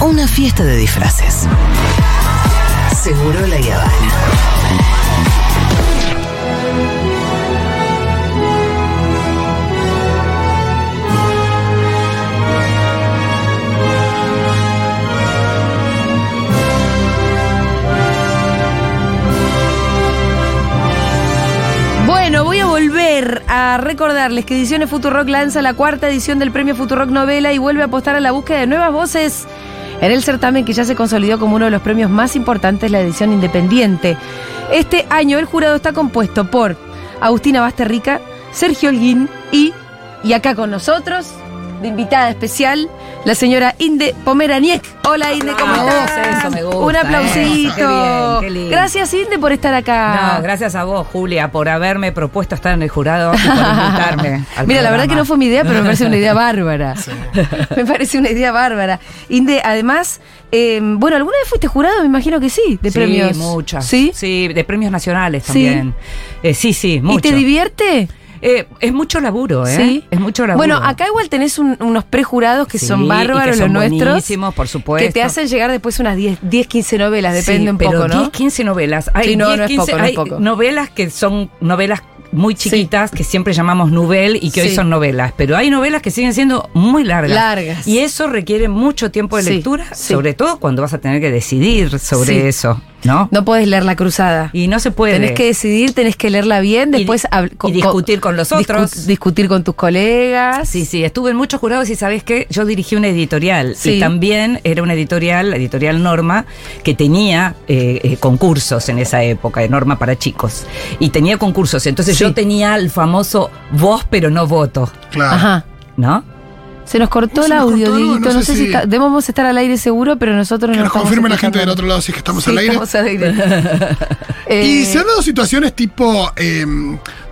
una fiesta de disfraces. Seguro la Habana. Bueno, voy a volver a recordarles que Ediciones Futurock lanza la cuarta edición del premio Futurock Novela y vuelve a apostar a la búsqueda de nuevas voces en el certamen que ya se consolidó como uno de los premios más importantes, la edición independiente. Este año el jurado está compuesto por Agustina Basterrica, Sergio Holguín y, y acá con nosotros, de invitada especial, la señora Inde Pomeraniec. Hola Inde, ¿cómo estás? eso, me gusta, Un aplausito. eso, qué bien, qué lindo. Gracias Inde por estar acá. No, gracias a vos, Julia, por haberme propuesto estar en el jurado y por invitarme. Mira, la verdad que no fue mi idea, pero me parece una idea bárbara. me parece una idea bárbara. Inde, además, eh, bueno, ¿alguna vez fuiste jurado? Me imagino que sí, de sí, premios. muchas. ¿Sí? Sí, de premios nacionales Sí. también. Eh, sí, sí, mucho. ¿Y te divierte? Eh, es mucho laburo, ¿eh? Sí. Es mucho laburo. Bueno, acá igual tenés un- unos prejurados que Sí, son bárbaros, que son los nuestros. buenísimos, por supuesto. Que te hacen llegar después unas 10, 10 15 novelas, depende Sí, un pero poco, ¿no? 10, 15 novelas. Hay Sí, no, 10, no es 15 poco, no es hay poco. novelas que son novelas muy chiquitas que siempre llamamos novel y que hoy son novelas, pero hay novelas que siguen siendo muy largas. Largas. Y eso requiere mucho tiempo de Sí, lectura, sobre todo cuando vas a tener que decidir sobre eso, ¿no? No puedes leer la cruzada. Y no se puede. Tenés que decidir, tenés que leerla bien, después y discutir con los discu- otros. discutir con tus colegas. Sí, sí, estuve en muchos jurados y sabes qué, yo dirigí una editorial y también era una editorial, la editorial Norma, que tenía eh, eh, concursos en esa época, de Norma para chicos, y tenía concursos, entonces Sí. yo tenía el famoso voz pero no voto, Claro. Ajá. ¿no? Se nos cortó el audio, Dieguito. No, no sé si, si- está- debemos estar al aire seguro, pero nosotros Que no nos confirme la gente del otro lado si es que estamos Sí, al aire. estamos al aire. Eh, Y se han dado situaciones tipo eh,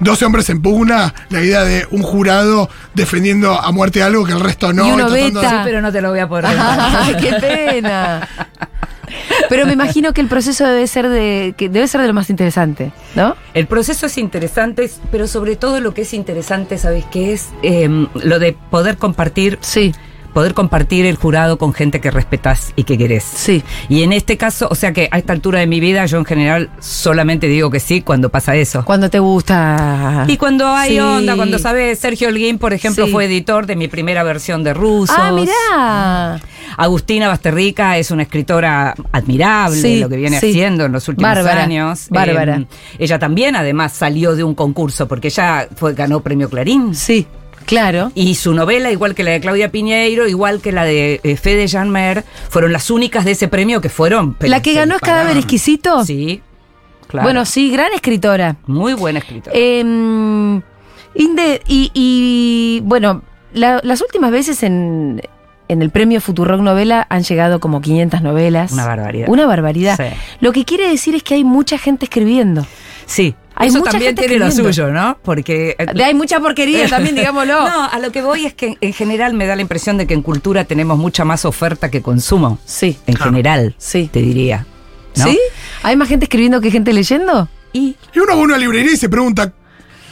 12 hombres en pugna, la idea de un jurado defendiendo a muerte algo que el resto no. Y uno de-. Sí, pero no te lo voy a poder Ay, qué pena. Pero me imagino que el proceso debe ser de que debe ser de lo más interesante, ¿no? El proceso es interesante, pero sobre todo lo que es interesante, ¿sabes qué es? Eh, lo de poder compartir Sí, poder compartir el jurado con gente que respetas y que querés. sí. Y en este caso, o sea que a esta altura de mi vida yo en general solamente digo que sí cuando pasa eso. Cuando te gusta. Y cuando hay Sí. onda, cuando sabes, Sergio Holguín, por ejemplo, Sí. fue editor de mi primera versión de Rusos. Ah, mirá. Agustina Basterrica es una escritora admirable, Sí, lo que viene haciendo en los últimos Bárbara, años. bárbara. Eh, ella también, además, salió de un concurso porque ella fue, ganó premio Clarín. Sí, claro. Y su novela, igual que la de Claudia Piñeiro, igual que la de eh, Fede Janmer, fueron las únicas de ese premio que fueron. pero La que ganó es Cadáver. Exquisito. Sí, claro. Bueno, sí, gran escritora. muy buena escritora. Eh, Inde, y, y, bueno, la- las últimas veces en, en el premio Futurock Novela han llegado como 500 novelas. Una barbaridad. Una barbaridad. Sí. Lo que quiere decir es que hay mucha gente escribiendo. sí, hay eso mucha también gente tiene lo suyo, ¿no? Porque. eh, Hay mucha porquería también, digámoslo. No, a lo que voy es que en general me da la impresión de que en cultura tenemos mucha más oferta que consumo. Sí. En general, Sí. te diría. ¿no? ¿Sí? ¿Hay más gente escribiendo que gente leyendo? Y, Y uno va a una librería y se pregunta,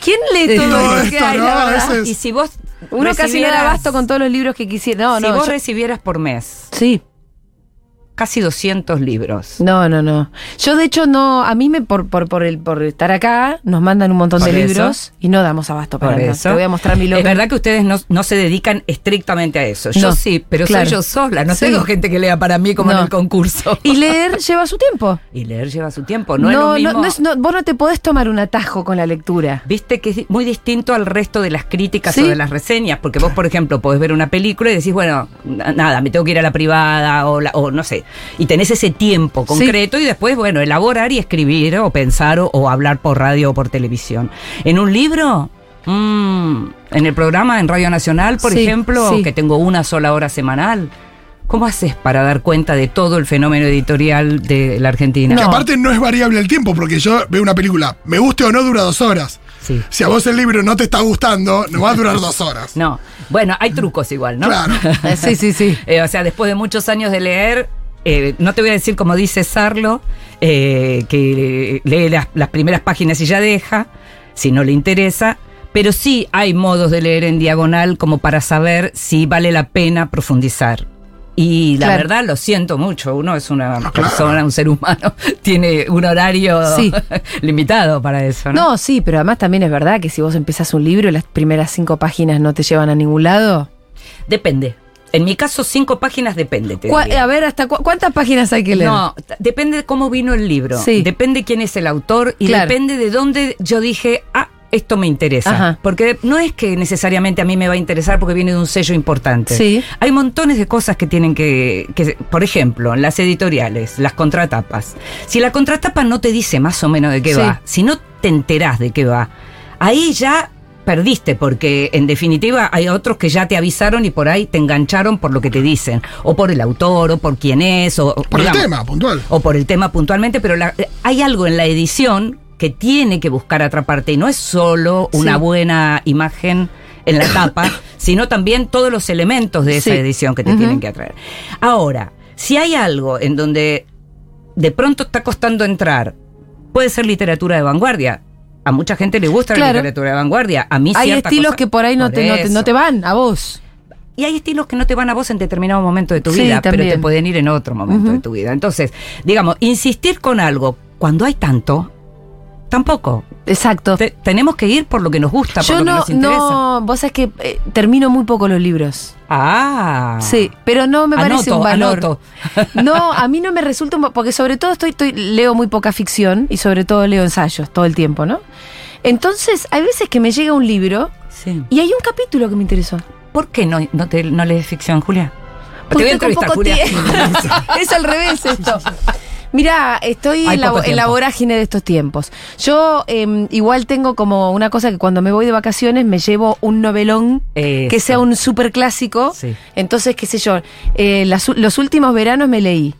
¿Quién lee todo todo lo que esto, hay, ¿no? la A verdad? veces- y si vos. Uno casi no era abasto con todos los libros que quisiera. No, si no. vos yo- recibieras por mes sí. Casi 200 libros. No, no, no. Yo de hecho no, a mí me por por por el por estar acá nos mandan un montón de eso. libros y no damos abasto para eso. Te voy a mostrar mi logo. Es verdad que ustedes no, no se dedican estrictamente a eso. Yo No, sí, pero claro. soy yo sola. No Sí. tengo gente que lea para mí como en el concurso. Y leer lleva su tiempo. Y leer lleva su tiempo. No, es lo mismo. no es- no, vos no te podés tomar un atajo con la lectura. Viste que es muy distinto al resto de las críticas Sí. o de las reseñas, porque vos, por ejemplo, podés ver una película y decís, bueno, na- nada, me tengo que ir a la privada o, la- o no sé, y tenés ese tiempo concreto y después, bueno, elaborar y escribir o pensar o, o hablar por radio o por televisión. En un libro, mm, en el programa en Radio Nacional, por Sí, ejemplo, sí. que tengo una sola hora semanal. ¿Cómo haces para dar cuenta de todo el fenómeno editorial de la Argentina? que aparte no es variable el tiempo, porque yo veo una película, me guste o no, dura dos horas. Sí. Si a vos el libro no te está gustando, no va a durar dos horas. No, bueno, hay trucos igual, ¿no? Claro. Sí, sí, sí. Eh, o sea, después de muchos años de leer, eh, no te voy a decir como dice Sarlo, eh, que lee las, las primeras páginas y ya deja, si no le interesa, pero sí hay modos de leer en diagonal como para saber si vale la pena profundizar. Y la Claro. verdad lo siento mucho, uno es una claro. persona, un ser humano, tiene un horario Sí. limitado para eso, ¿no? No, sí, pero además también es verdad que si vos empezás un libro y las primeras cinco páginas no te llevan a ningún lado. Depende. En mi caso, cinco páginas depende. te ¿Cuá- diría. A ver, ¿hasta cu- cuántas páginas hay que leer? No, depende de cómo vino el libro. Sí. Depende quién es el autor y Claro. depende de dónde yo dije, ah, esto me interesa. Ajá. Porque no es que necesariamente a mí me va a interesar porque viene de un sello importante. Sí. Hay montones de cosas que tienen que, que, por ejemplo, las editoriales, las contratapas. Si la contratapa no te dice más o menos de qué Sí. va, si no te enterás de qué va, ahí ya perdiste porque en definitiva hay otros que ya te avisaron y por ahí te engancharon por lo que te dicen, o por el autor, o por quién es, o Por el tema, puntual. o por el tema puntualmente, pero la- hay algo en la edición que tiene que buscar atraparte y no es solo una Sí. buena imagen en la tapa, sino también todos los elementos de esa Sí. edición que te tienen que atraer. Ahora, si hay algo en donde de pronto está costando entrar, puede ser literatura de vanguardia. A mucha gente le gusta Claro. la literatura de vanguardia. A mí Hay estilos cosa- que por ahí no te, no, te, no eso. te van, a vos. Y hay estilos que no te van a vos en determinado momento de tu Sí, vida, pero te pueden ir en otro momento de tu vida. Entonces, digamos, insistir con algo cuando hay tanto, tampoco. Exacto. Te- tenemos que ir por lo que nos gusta, por Yo lo que no, nos interesa. no, vos sabés que eh, termino muy poco los libros. Ah. Sí, pero no me parece un valor. anoto. No, a mí no me resulta, un- porque sobre todo estoy, estoy, leo muy poca ficción y sobre todo leo ensayos todo el tiempo, ¿no? Entonces, hay veces que me llega un libro Sí. y hay un capítulo que me interesó. ¿Por qué no, no, te, no lees ficción, Julia? Porque te voy a entrevistar, Julia. es al revés esto. Mirá, estoy en la, en vorágine de estos tiempos. Yo em, igual tengo como una cosa que cuando me voy de vacaciones me llevo un novelón que sea un super clásico. Sí. Entonces, qué sé yo, eh, las los últimos veranos me leí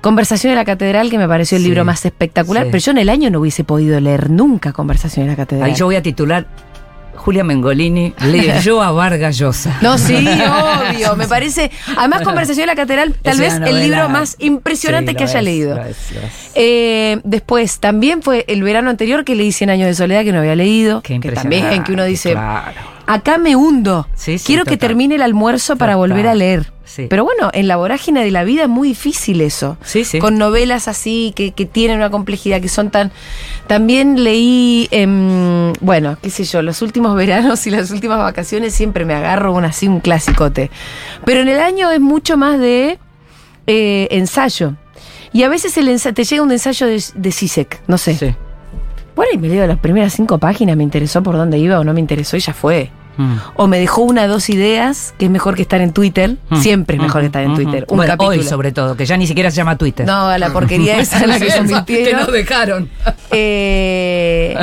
Conversación de la Catedral, que me pareció el Sí, libro más espectacular, sí. pero yo en el año no hubiese podido leer nunca Conversación de la Catedral. Ahí yo voy a titular Julia Mengolini leyó a Vargas Llosa. No, sí, obvio. Me parece. Además, Conversación de la Catedral, tal Es vez el libro más impresionante Sí, que haya es, leído. lo es, lo es. Eh, después, también fue el verano anterior que leí 100 años de soledad que no había leído. Qué que también, que uno dice, Claro. Acá me hundo. Sí, sí, Quiero que termine el almuerzo para volver a leer. Sí. Pero bueno, en la vorágine de la vida es muy difícil eso. Sí, sí. Con novelas así, que, que tienen una complejidad, que son tan... También leí, em, bueno, qué sé yo, los últimos veranos y las últimas vacaciones siempre me agarro un así, un clasicote. Pero en el año es mucho más de eh, ensayo. Y a veces el ensa- te llega un ensayo de, de Sisek, no sé. Bueno, y me leo las primeras cinco páginas, me interesó por dónde iba o no me interesó y ya fue. Mm. O me dejó una o dos ideas, que es mejor que estar en Twitter. Mm. Siempre es mejor que estar en Mm, Twitter. mm. Un Bueno, capítulo. hoy sobre todo, que ya ni siquiera se llama Twitter. No, la porquería esa en la que que convirtieron. nos dejaron. Eh,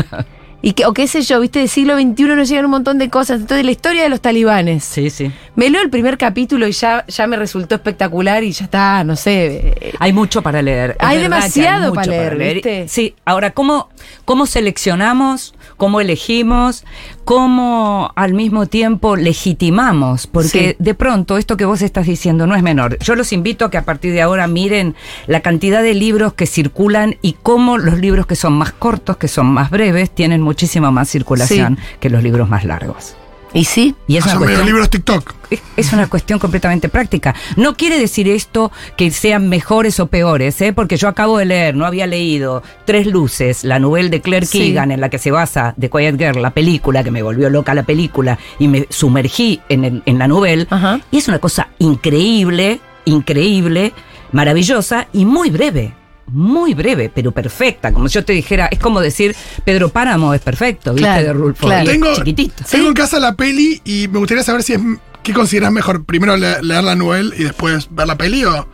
y que, o qué sé yo, viste, del siglo XXI nos llegan un montón de cosas. Entonces, la historia de los talibanes. Sí, sí. Me leo el primer capítulo y ya, ya me resultó espectacular y ya está, no sé. eh, Hay mucho para leer. Hay verdad demasiado para leer, ¿viste? Sí, ahora, ¿cómo, ¿cómo seleccionamos? ¿Cómo elegimos? ¿Cómo al mismo tiempo legitimamos? Porque Sí. de pronto esto que vos estás diciendo no es menor. Yo los invito a que a partir de ahora miren la cantidad de libros que circulan y cómo los libros que son más cortos, que son más breves, tienen muchísima más circulación que los libros más largos. Y sí. Y es una cuestión libros TikTok. es- es una cuestión completamente práctica. No quiere decir esto que sean mejores o peores, ¿eh? porque yo acabo de leer, no había leído Tres Luces, la novela de Claire Sí. Keegan, en la que se basa The Quiet Girl, la película, que me volvió loca la película, y me sumergí en, el- en la novela. Ajá. Y es una cosa increíble, increíble, maravillosa y muy breve. Muy breve, pero perfecta. Como si yo te dijera, es como decir Pedro Páramo es perfecto, ¿viste? Claro, de Rulfo. claro. Tengo, chiquitito. tengo en casa la peli y me gustaría saber si es. ¿Qué consideras mejor? ¿Primero le- leer la novela y después ver la peli o.?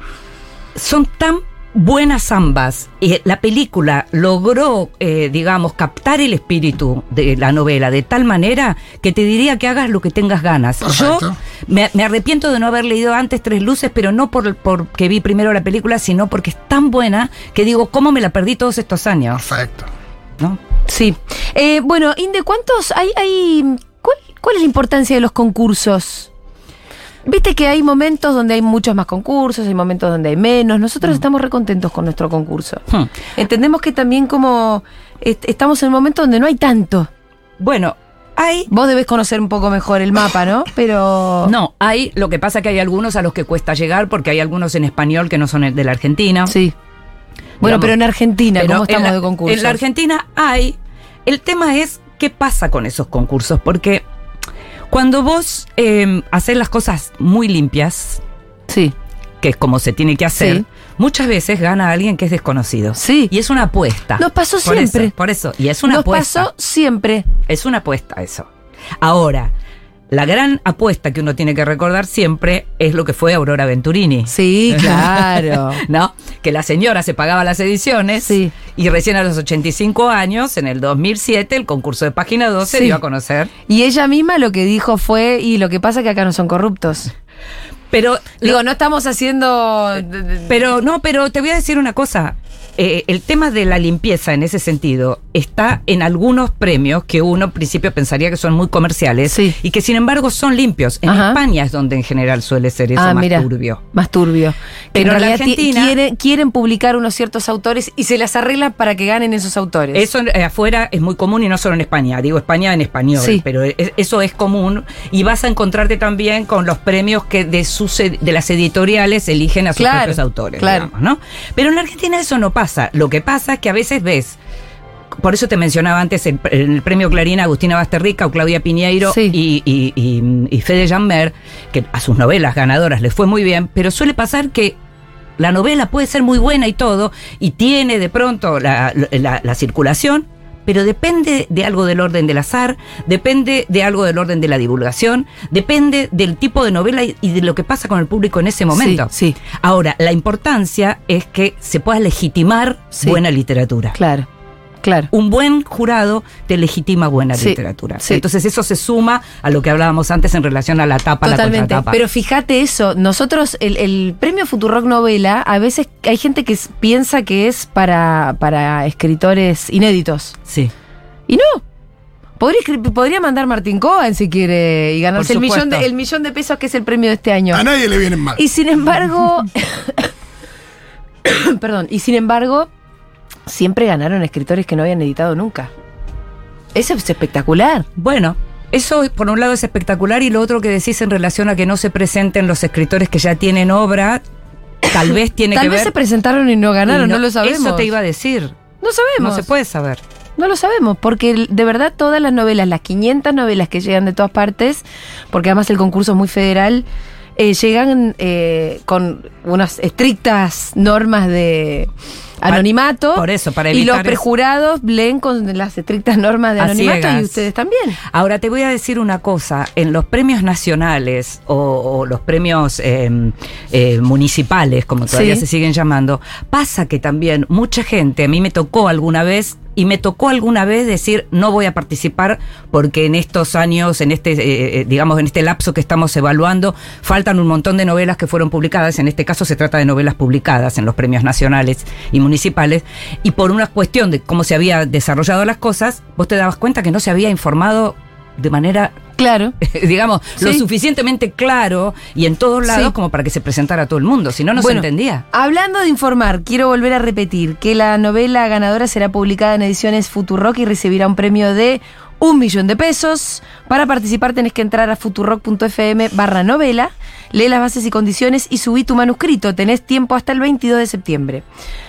son tan buenas ambas. Eh, la película logró, eh, digamos, captar el espíritu de la novela de tal manera que te diría que hagas lo que tengas ganas. Perfecto. Yo me, me arrepiento de no haber leído antes Tres Luces, pero no por porque vi primero la película, sino porque es tan buena que digo, ¿cómo me la perdí todos estos años? Perfecto. ¿No? Sí. Eh, bueno, Inde, ¿cuántos hay? hay ¿cuál, ¿Cuál es la importancia de los concursos? Viste que hay momentos donde hay muchos más concursos, hay momentos donde hay menos. Nosotros estamos recontentos con nuestro concurso. Hmm. Entendemos que también como est- estamos en un momento donde no hay tanto. Bueno, Hay Vos debés conocer un poco mejor el mapa, ¿no? Pero. No, hay, lo que pasa que hay algunos a los que cuesta llegar porque hay algunos en español que no son de la Argentina. Sí. Bueno, Digamos, pero en Argentina, Pero ¿cómo estamos la, de concurso? En la Argentina hay. El tema es qué pasa con esos concursos, porque cuando vos eh, haces las cosas muy limpias, Sí. que es como se tiene que hacer, Sí. muchas veces gana alguien que es desconocido. Sí. Y es una apuesta. Nos pasó Por eso, siempre. por eso. Y es una Nos apuesta. pasó siempre. Es una apuesta eso. Ahora, la gran apuesta que uno tiene que recordar siempre es lo que fue Aurora Venturini. Sí, claro. ¿No? Que la señora se pagaba las ediciones Sí. y recién a los 85 años, en el 2007, el concurso de Página 12 Sí. dio a conocer. Y ella misma lo que dijo fue, y lo que pasa es que acá no son corruptos. Pero, Digo, no estamos haciendo... pero no, pero te voy a decir una cosa. Eh, el tema de la limpieza en ese sentido está en algunos premios que uno en principio pensaría que son muy comerciales Sí. y que sin embargo son limpios. En Ajá. España es donde en general suele ser eso ah, más mira, turbio. Más turbio. Pero en en realidad Argentina- quieren, quieren publicar unos ciertos autores y se las arreglan para que ganen esos autores. Eso eh, afuera es muy común y no solo en España. Digo España en español, Sí. pero es- eso es común y vas a encontrarte también con los premios que de sus de las editoriales eligen a sus Claro, propios autores, claro. digamos, ¿no? Pero en la Argentina eso no pasa. Lo que pasa es que a veces ves por eso te mencionaba antes el, el premio Clarín Agustina Basterrica o Claudia Piñeiro Sí. y, y, y- y Fede Jammer, que a sus novelas ganadoras les fue muy bien, pero suele pasar que la novela puede ser muy buena y todo, y tiene de pronto la, la- la circulación, pero depende de algo del orden del azar, depende de algo del orden de la divulgación, depende del tipo de novela y, de lo que pasa con el público en ese momento. Sí, sí. Ahora, la importancia es que se pueda legitimar Sí. buena literatura. Claro, claro. Un buen jurado te legitima buena Sí, literatura. sí. Entonces eso se suma a lo que hablábamos antes en relación a la tapa, la Totalmente. contratapa. Pero fíjate eso, nosotros, el, el premio Futurock Novela, a veces hay gente que piensa que es para, para escritores inéditos. sí. Y no. Podría, podría mandar Martín Cohen si quiere y ganarse el millón, de, el millón de pesos que es el premio de este año. A nadie le vienen mal. Y sin embargo, perdón, y sin embargo, siempre ganaron escritores que no habían editado nunca. Eso es espectacular. Bueno, eso por un lado es espectacular y lo otro que decís en relación a que no se presenten los escritores que ya tienen obra, tal vez tiene Tal que vez ver. se presentaron y no ganaron, y no, lo sabemos. Eso te iba a decir. No sabemos. No se puede saber. No lo sabemos, porque de verdad todas las novelas, las 500 novelas que llegan de todas partes, porque además el concurso es muy federal, eh, llegan eh, con unas estrictas normas de anonimato. por eso, para Y los evitar eso. prejurados leen con las estrictas normas de anonimato y ustedes también. Ahora te voy a decir una cosa, en los premios nacionales o, o los premios eh, eh, municipales, como todavía Sí. se siguen llamando, pasa que también mucha gente, a mí me tocó alguna vez y me tocó alguna vez decir no voy a participar porque en estos años, en este, eh, eh, digamos, en este lapso que estamos evaluando, faltan un montón de novelas que fueron publicadas. En este caso se trata de novelas publicadas en los premios nacionales y municipales. Y por una cuestión de cómo se había desarrollado las cosas, vos te dabas cuenta que no se había informado de manera Claro. digamos, lo suficientemente claro y en todos lados Sí. como para que se presentara a todo el mundo, si no, no Bueno, se entendía. Hablando de informar, quiero volver a repetir que la novela ganadora será publicada en ediciones Futurock y recibirá un premio de un millón de pesos. Para participar tenés que entrar a futurock.fm barra novela, lee las bases y condiciones y subí tu manuscrito. Tenés tiempo hasta el 22 de septiembre.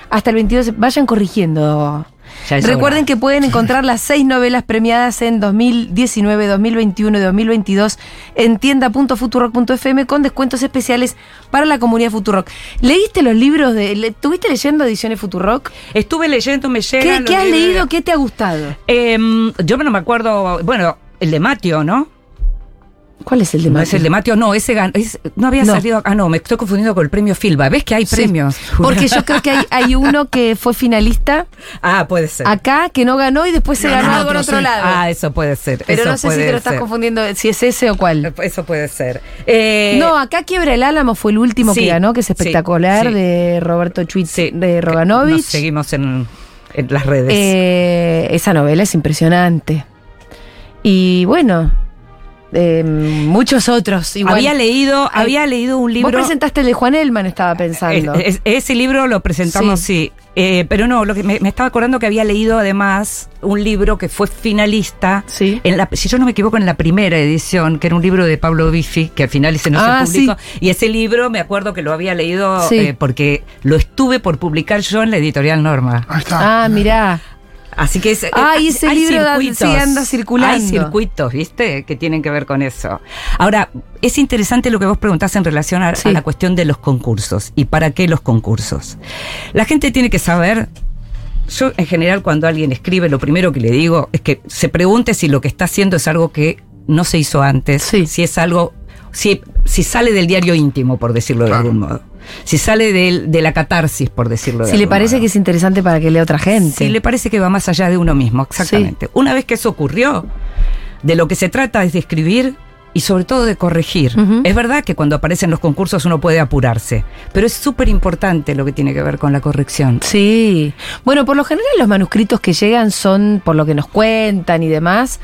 Hasta el 22 de Vayan corrigiendo. Recuerden hora. que pueden encontrar las seis novelas premiadas en 2019, 2021 y 2022 en tienda.futurock.fm con descuentos especiales para la comunidad Futurock. ¿Leíste los libros de... le- ¿Tuviste leyendo ediciones Futurock? Estuve leyendo, me ¿Qué, llegan. qué los has libros leído? ¿Qué te ha gustado? Em, yo no me acuerdo, bueno, el de Matio, ¿no? ¿Cuál es el de No Mateo? es el de Matio, no, ese gan- es- no había No. salido. Ah, no, me estoy confundiendo con el premio Filba. ¿Ves que hay Sí. premios? Porque yo creo que hay, hay uno que fue finalista Ah, puede ser. acá, que no ganó y después se Ganó ganó algo en otro, sí. lado. Ah, eso puede ser. Pero eso no sé si te lo estás ser. confundiendo, si es ese o cuál. Eso puede ser. Eh, no, acá Quiebra el Álamo fue el último sí, que ganó, que es espectacular, sí. de Roberto Chuitz, sí, de Roganovich. nos seguimos en, en las redes. Eh, esa novela es impresionante. Y bueno, eh, muchos otros. Igual. Había leído, Ay, había leído un Vos libro. presentaste el de Juan Elman, estaba pensando. Es- es- ese libro lo presentamos, sí. Eh, pero no, lo que me, me estaba acordando que había leído además un libro que fue finalista. Sí. En la, si yo no me equivoco, en la primera edición, que era un libro de Pablo Biffi, que al final ese no Ah, se publicó. Y ese libro me acuerdo que lo había leído Sí. eh, porque lo estuve por publicar yo en la editorial Norma. Ahí está. ah, mirá. Así que es, Ah, y hay- ese hay libro da- circuitos. sí, anda circulando. Hay circuitos, ¿viste? Que tienen que ver con eso. Ahora, es interesante lo que vos preguntás en relación a, Sí. a la cuestión de los concursos. ¿Y para qué los concursos? La gente tiene que saber. Yo, en general, cuando alguien escribe, lo primero que le digo es que se pregunte si lo que está haciendo es algo que no se hizo antes, Sí. si es algo, si, si sale del diario íntimo, por decirlo de algún modo. Si sale de la catarsis, por decirlo de Si le parece modo. que es interesante para que lea otra gente. Si le parece que va más allá de uno mismo, exactamente. Una vez que eso ocurrió, de lo que se trata es de escribir y sobre todo de corregir. Es verdad que cuando aparecen los concursos uno puede apurarse, pero es súper importante lo que tiene que ver con la corrección. Sí. Bueno, por lo general los manuscritos que llegan son, por lo que nos cuentan y demás,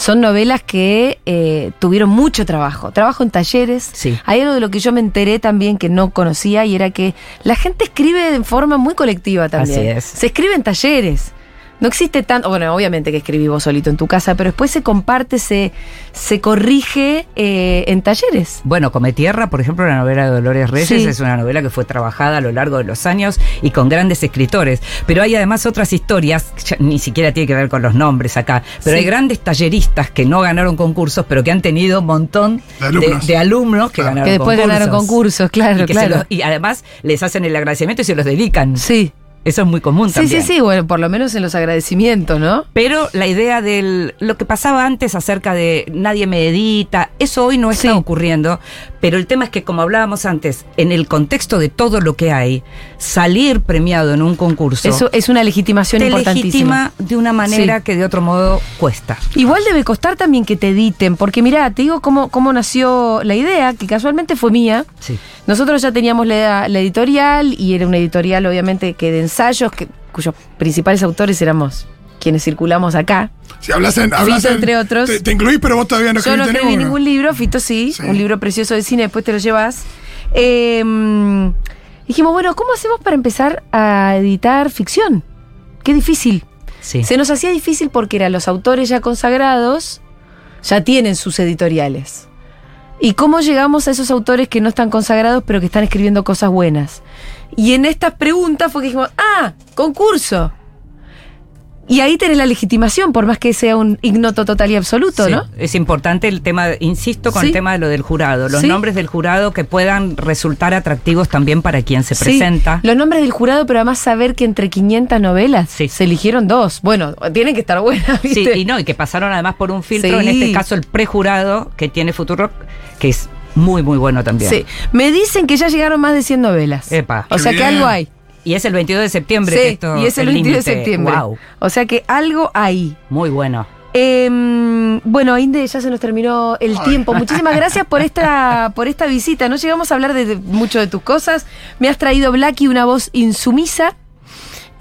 son novelas que eh, tuvieron mucho trabajo. Trabajo en talleres. Sí. Hay algo de lo que yo me enteré también que no conocía y era que la gente escribe de forma muy colectiva también. Así es. Se escribe en talleres. No existe tanto, bueno, obviamente que escribí vos solito en tu casa, pero después se comparte, se, se corrige eh, en talleres. Bueno, Come Tierra, por ejemplo, la novela de Dolores Reyes Sí. es una novela que fue trabajada a lo largo de los años y con grandes escritores. Pero hay además otras historias, ya ni siquiera tiene que ver con los nombres acá, pero Sí. hay grandes talleristas que no ganaron concursos, pero que han tenido un montón De alumnos. de alumnos que Claro. ganaron Que después ganaron concursos, claro, y, que se claro. los- y además les hacen el agradecimiento y se los dedican. Sí. Eso es muy común Sí, también. sí, sí, bueno, por lo menos en los agradecimientos, ¿no? Pero la idea del lo que pasaba antes acerca de nadie me edita, eso hoy no está Sí. ocurriendo, pero el tema es que como hablábamos antes, en el contexto de todo lo que hay, salir premiado en un concurso Eso es una legitimación te importantísima. legitima de una manera Sí. que de otro modo cuesta. Igual debe costar también que te editen, porque mirá, te digo cómo, cómo nació la idea, que casualmente fue mía. Sí. Nosotros ya teníamos la, la editorial y era una editorial obviamente que de ensayos, que, cuyos principales autores éramos quienes circulamos acá. Si hablas en. Hablas Fito, en- entre otros. Te, te incluís, pero vos todavía no Yo no escribí ninguno. ningún libro, Fito sí, Sí. un libro precioso de cine, después te lo llevas. Eh, dijimos, bueno, ¿cómo hacemos para empezar a editar ficción? Qué difícil. Sí. Se nos hacía difícil porque eran los autores ya consagrados, ya tienen sus editoriales. ¿Y cómo llegamos a esos autores que no están consagrados pero que están escribiendo cosas buenas? Y en estas preguntas fue que dijimos, ah, concurso. Y ahí tenés la legitimación, por más que sea un ignoto total y absoluto, Sí, ¿no? Es importante el tema, insisto con Sí. el tema de lo del jurado, los Sí. nombres del jurado que puedan resultar atractivos también para quien se Sí, presenta. los nombres del jurado, pero además saber que entre 500 novelas Sí. se eligieron dos. Bueno, tienen que estar buenas, Sí, ¿viste? y no, y que pasaron además por un filtro, Sí. en este caso el prejurado que tiene Futurock, que es muy, muy bueno también. Sí. Me dicen que ya llegaron más de 100 novelas. Epa. O sea que algo hay. Y es el 22 de septiembre. que Sí, esto y es el 22 de septiembre. Wow, O sea que algo hay. muy bueno. Em, bueno, Inde, ya se nos terminó el Ay. tiempo. Muchísimas gracias por esta, por esta visita. No llegamos a hablar de, de mucho de tus cosas. Me has traído, Blacky, una voz insumisa.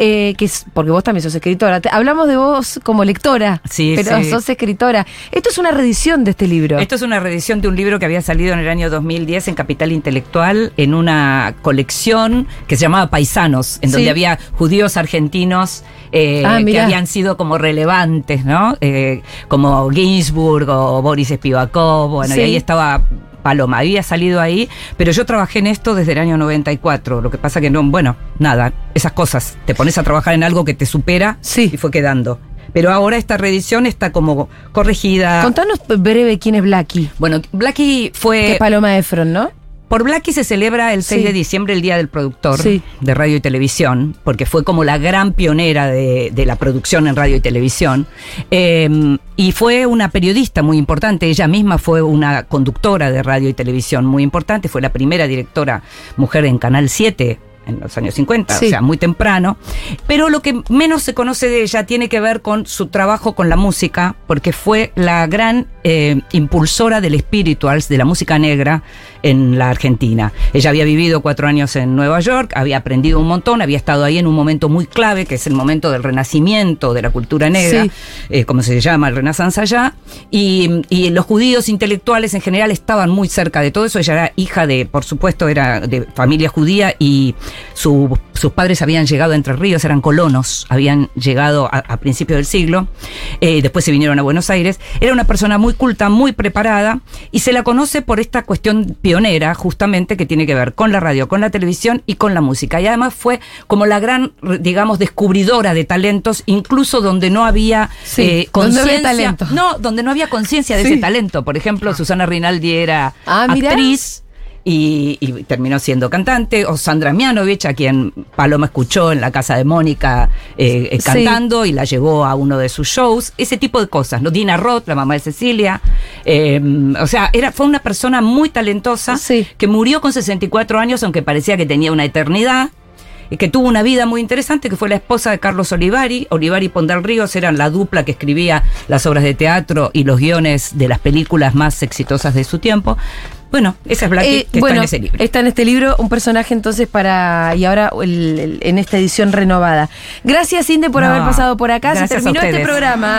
Eh, que es, porque vos también sos escritora. Te- hablamos de vos como lectora, Sí, pero sí. sos escritora. Esto es una reedición de este libro. Esto es una reedición de un libro que había salido en el año 2010 en Capital Intelectual, en una colección que se llamaba Paisanos, en Sí. donde había judíos argentinos eh, Ah, que habían sido como relevantes, ¿no? Eh, como Ginsburg o Boris Spivakov, bueno, y ahí estaba Paloma, había salido ahí, pero yo trabajé en esto desde el año 94, lo que pasa que no, bueno, nada, esas cosas, te pones a trabajar en algo que te supera Sí. y fue quedando. Pero ahora esta reedición está como corregida. Contanos breve quién es Blacky. Bueno, Blackie fue. Que es Paloma Efron, ¿no? Por Blackie se celebra el 6 Sí. de diciembre, el Día del Productor Sí. de Radio y Televisión, porque fue como la gran pionera de, de la producción en radio y televisión. Eh, y fue una periodista muy importante, ella misma fue una conductora de radio y televisión muy importante, fue la primera directora mujer en Canal 7 en los años 50, Sí. o sea, muy temprano. Pero lo que menos se conoce de ella tiene que ver con su trabajo con la música, porque fue la gran eh, impulsora del spirituals, de la música negra en la Argentina. Ella había vivido cuatro años en Nueva York, había aprendido un montón, había estado ahí en un momento muy clave, que es el momento del renacimiento de la cultura negra, Sí. eh, como se llama el Renaissance allá, y, y los judíos intelectuales en general estaban muy cerca de todo eso. Ella era hija de, por supuesto, era de familia judía y su- sus padres habían llegado a Entre Ríos, eran colonos, habían llegado a, a principios del siglo, eh, después se vinieron a Buenos Aires. Era una persona muy culta, muy preparada, y se la conoce por esta cuestión pionera, justamente, que tiene que ver con la radio, con la televisión y con la música. Y además fue como la gran, digamos, descubridora de talentos, incluso donde no había Sí, eh, conciencia. No, donde no había conciencia de Sí. ese talento. Por ejemplo, Susana Rinaldi era Ah, actriz. Y, y terminó siendo cantante, o Sandra Mianovich, a quien Paloma escuchó en la casa de Mónica eh, eh, Sí. cantando y la llevó a uno de sus shows, ese tipo de cosas, ¿no? Dina Roth, la mamá de Cecilia, eh, o sea, era, fue una persona muy talentosa Sí. que murió con 64 años, aunque parecía que tenía una eternidad, y que tuvo una vida muy interesante, que fue la esposa de Carlos Olivari. Olivari y Pondal Ríos eran la dupla que escribía las obras de teatro y los guiones de las películas más exitosas de su tiempo. Bueno, esa es Blackie Eh, que bueno, está en ese libro. está en este libro un personaje entonces para y ahora el- el- en esta edición renovada. Gracias Inde por No, haber pasado por acá. Se terminó este programa.